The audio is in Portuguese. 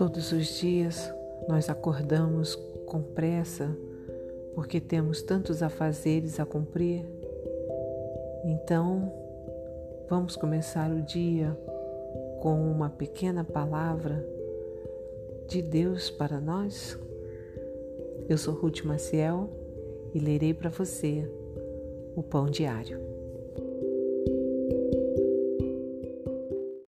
Todos os dias nós acordamos com pressa porque temos tantos afazeres a cumprir. Então, vamos começar o dia com uma pequena palavra de Deus para nós? Eu sou Ruth Maciel e lerei para você o Pão Diário.